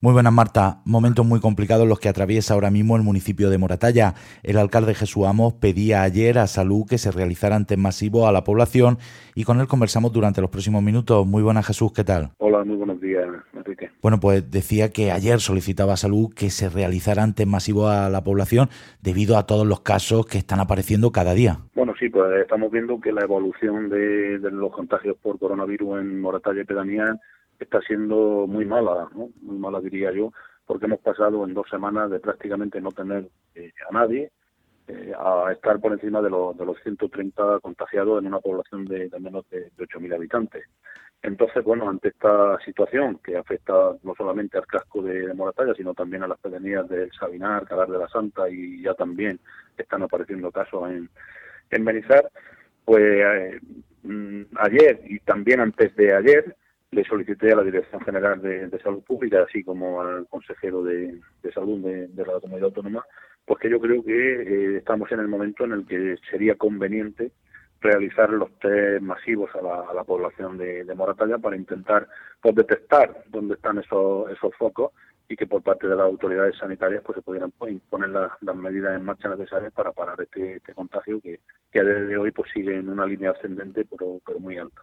Muy buenas, Marta. Momentos muy complicados los que atraviesa ahora mismo el municipio de Moratalla. El alcalde Jesús Amos pedía ayer a Salud que se realizaran test masivos a la población y con él conversamos durante los próximos minutos. Muy buenas, Jesús, ¿qué tal? Hola, muy buenos días, Enrique. Bueno, pues decía que ayer solicitaba a Salud que se realizaran test masivos a la población debido a todos los casos que están apareciendo cada día. Bueno, sí, pues estamos viendo que la evolución de, de los contagios por coronavirus en Moratalla y Pedanía está siendo muy mala, ¿no? muy mala diría yo, porque hemos pasado en dos semanas de prácticamente no tener eh, a nadie eh, a estar por encima de, los de los 130 contagiados en una población de, menos de, de 8.000 habitantes. Entonces, bueno, ante esta situación que afecta no solamente al casco de, Moratalla, sino también a las pedanías del Sabinar, Calar de la Santa y ya también están apareciendo casos en, en Benizar, pues eh, mm, ayer y también antes de ayer le solicité a la Dirección General de, Salud Pública, así como al consejero de, Salud de, la Comunidad Autónoma, pues que yo creo que eh, estamos en el momento en el que sería conveniente realizar los test masivos a la, población de, Moratalla para intentar pues, detectar dónde están esos focos y que por parte de las autoridades sanitarias pues se pudieran pues, imponer las, medidas en marcha necesarias para parar este, este contagio que, que a día de hoy pues sigue en una línea ascendente pero, pero muy alta.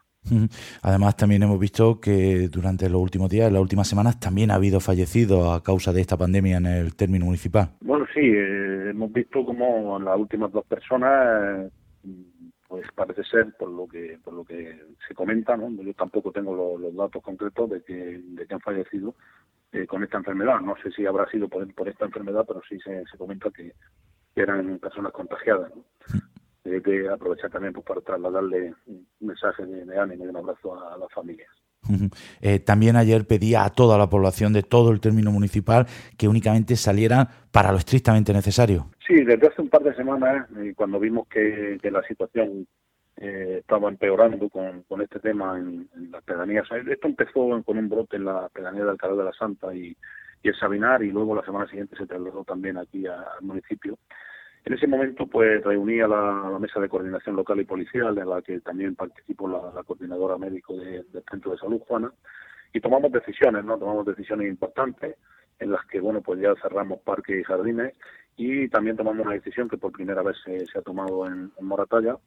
Además, también hemos visto que durante los últimos días, en las últimas semanas, también ha habido fallecidos a causa de esta pandemia en el término municipal. Bueno, sí, eh, hemos visto como las últimas dos personas, pues parece ser, por lo que por lo que se comenta, ¿no? yo tampoco tengo los, datos concretos de que, de que han fallecido eh, con esta enfermedad. No sé si habrá sido por, por esta enfermedad, pero sí se, se comenta que, eran personas contagiadas. ¿no? hay que aprovechar también pues, para trasladarle un mensaje de, ánimo y un abrazo a, las familias. Eh, también ayer pedía a toda la población de todo el término municipal que únicamente salieran para lo estrictamente necesario. Sí, desde hace un par de semanas, eh, cuando vimos que, la situación eh, estaba empeorando con, este tema en, las pedanías, esto empezó con un brote en la pedanía de Alcalá de la Santa y, y el Sabinar, y luego la semana siguiente se trasladó también aquí al municipio. En ese momento, pues reunía la, la, mesa de coordinación local y policial, en la que también participó la, coordinadora médico del Centro de Salud, Juana, y tomamos decisiones, ¿no? Tomamos decisiones importantes en las que, bueno, pues ya cerramos parques y jardines y también tomamos una decisión que por primera vez se, ha tomado en, Moratalla,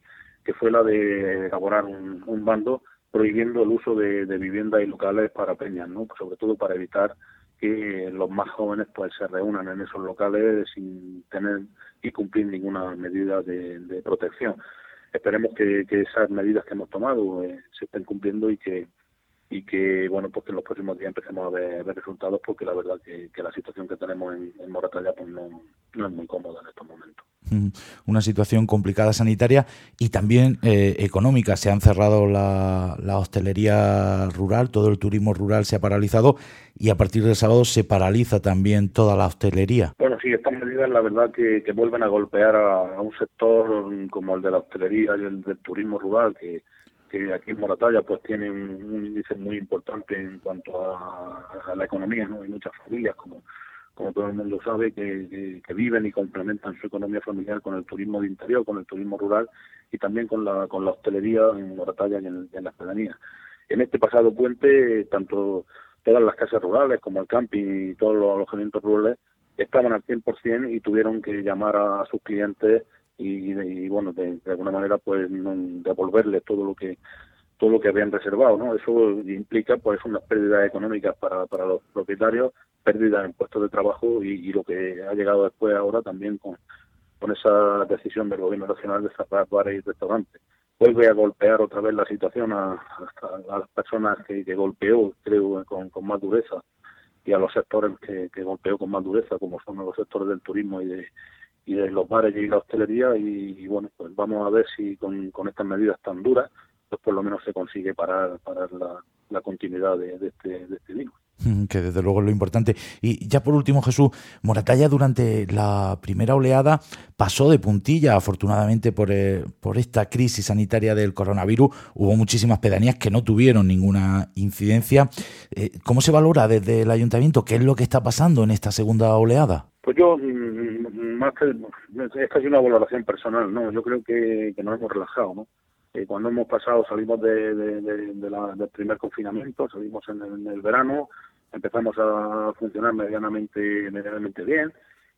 que fue la de elaborar un, bando prohibiendo el uso de, de viviendas y locales para peñas, ¿no? Pues sobre todo para evitar que los más jóvenes pues se reúnan en esos locales sin tener y cumplir ninguna medida de, protección. Esperemos que, esas medidas que hemos tomado eh, se estén cumpliendo y que y que bueno pues que en los próximos días empecemos a ver, resultados porque la verdad que, la situación que tenemos en, en Moratalla pues no, no es muy cómoda en estos momentos una situación complicada sanitaria y también eh, económica. Se han cerrado la, hostelería rural, todo el turismo rural se ha paralizado y a partir del sábado se paraliza también toda la hostelería. Bueno, sí, estas medidas la verdad que, vuelven a golpear a, un sector como el de la hostelería y el del turismo rural que, que aquí en Moratalla pues tiene un, índice muy importante en cuanto a, la economía, ¿no? Hay muchas familias como como todo el mundo sabe, que, viven y complementan su economía familiar con el turismo de interior, con el turismo rural y también con la, con la hostelería en Moratalla y en, las pedanías. En este pasado puente, tanto todas las casas rurales como el camping y todos los alojamientos rurales estaban al 100% y tuvieron que llamar a, sus clientes y, bueno, de, alguna manera pues devolverles todo lo que todo lo que habían reservado, ¿no? Eso implica pues unas pérdidas económicas para, para los propietarios, pérdidas en puestos de trabajo y, lo que ha llegado después ahora también con, con esa decisión del gobierno nacional de cerrar bares y restaurantes. Vuelve a golpear otra vez la situación a, a, las personas que, golpeó, creo, con, con, más dureza y a los sectores que, que golpeó con más dureza, como son los sectores del turismo y de, y de los bares y la hostelería y, bueno pues vamos a ver si con, con estas medidas tan duras pues por lo menos se consigue parar, parar la, continuidad de, este, de este virus que desde luego es lo importante. Y ya por último, Jesús, Moratalla durante la primera oleada pasó de puntilla, afortunadamente por, eh, por esta crisis sanitaria del coronavirus. Hubo muchísimas pedanías que no tuvieron ninguna incidencia. Eh, ¿Cómo se valora desde el ayuntamiento? ¿Qué es lo que está pasando en esta segunda oleada? Pues yo, mm, más que, es una valoración personal, ¿no? Yo creo que, que nos hemos relajado, ¿no? Eh, cuando hemos pasado, salimos de, del primer confinamiento, salimos en el, verano, empezamos a funcionar medianamente, medianamente bien.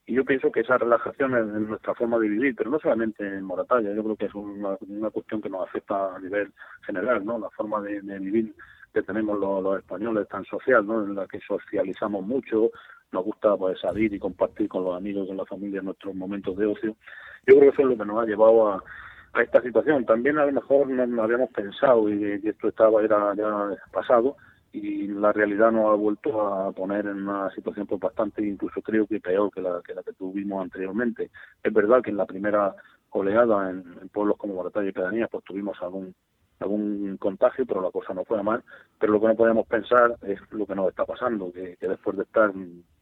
Y yo pienso que esa relajación es nuestra forma de vivir, pero no solamente en Moratalla, yo creo que es una, cuestión que nos afecta a nivel general, ¿no? La forma de, vivir que tenemos los, españoles tan social, ¿no? En la que socializamos mucho, nos gusta pues salir y compartir con los amigos, con la familia nuestros momentos de ocio. Yo creo que eso es lo que nos ha llevado a, a esta situación. También a lo mejor no, habíamos pensado y, y esto estaba era ya pasado, y la realidad nos ha vuelto a poner en una situación pues bastante incluso creo que peor que la que, la que tuvimos anteriormente. Es verdad que en la primera oleada en, pueblos como Moratalla y Pedanías pues tuvimos algún algún contagio, pero la cosa no fue mal. Pero lo que no podemos pensar es lo que nos está pasando, que, después de estar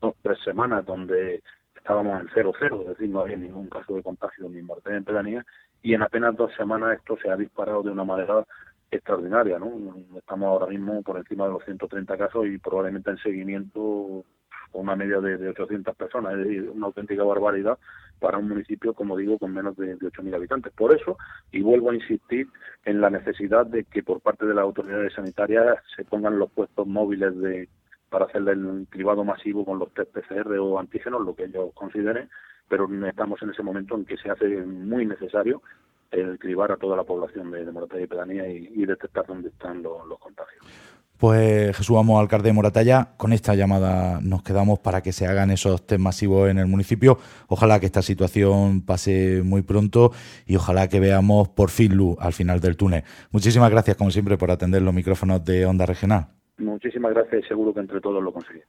dos, tres semanas donde estábamos en cero cero, es decir, no había ningún caso de contagio ni Moratalla en Pedanías, y en apenas dos semanas esto se ha disparado de una manera extraordinaria, ¿no? Estamos ahora mismo por encima de los 130 casos y probablemente en seguimiento con una media de, de 800 personas, es decir, una auténtica barbaridad para un municipio, como digo, con menos de, de 8.000 habitantes. Por eso, y vuelvo a insistir en la necesidad de que por parte de las autoridades sanitarias se pongan los puestos móviles de para hacer el cribado masivo con los test PCR o antígenos, lo que ellos consideren, pero estamos en ese momento en que se hace muy necesario el cribar a toda la población de, de Moratalla y Pedanía y, detectar dónde están los, contagios. Pues Jesús Amo, alcalde de Moratalla, con esta llamada nos quedamos para que se hagan esos test masivos en el municipio. Ojalá que esta situación pase muy pronto y ojalá que veamos por fin luz al final del túnel. Muchísimas gracias, como siempre, por atender los micrófonos de Onda Regional. Muchísimas gracias seguro que entre todos lo conseguimos.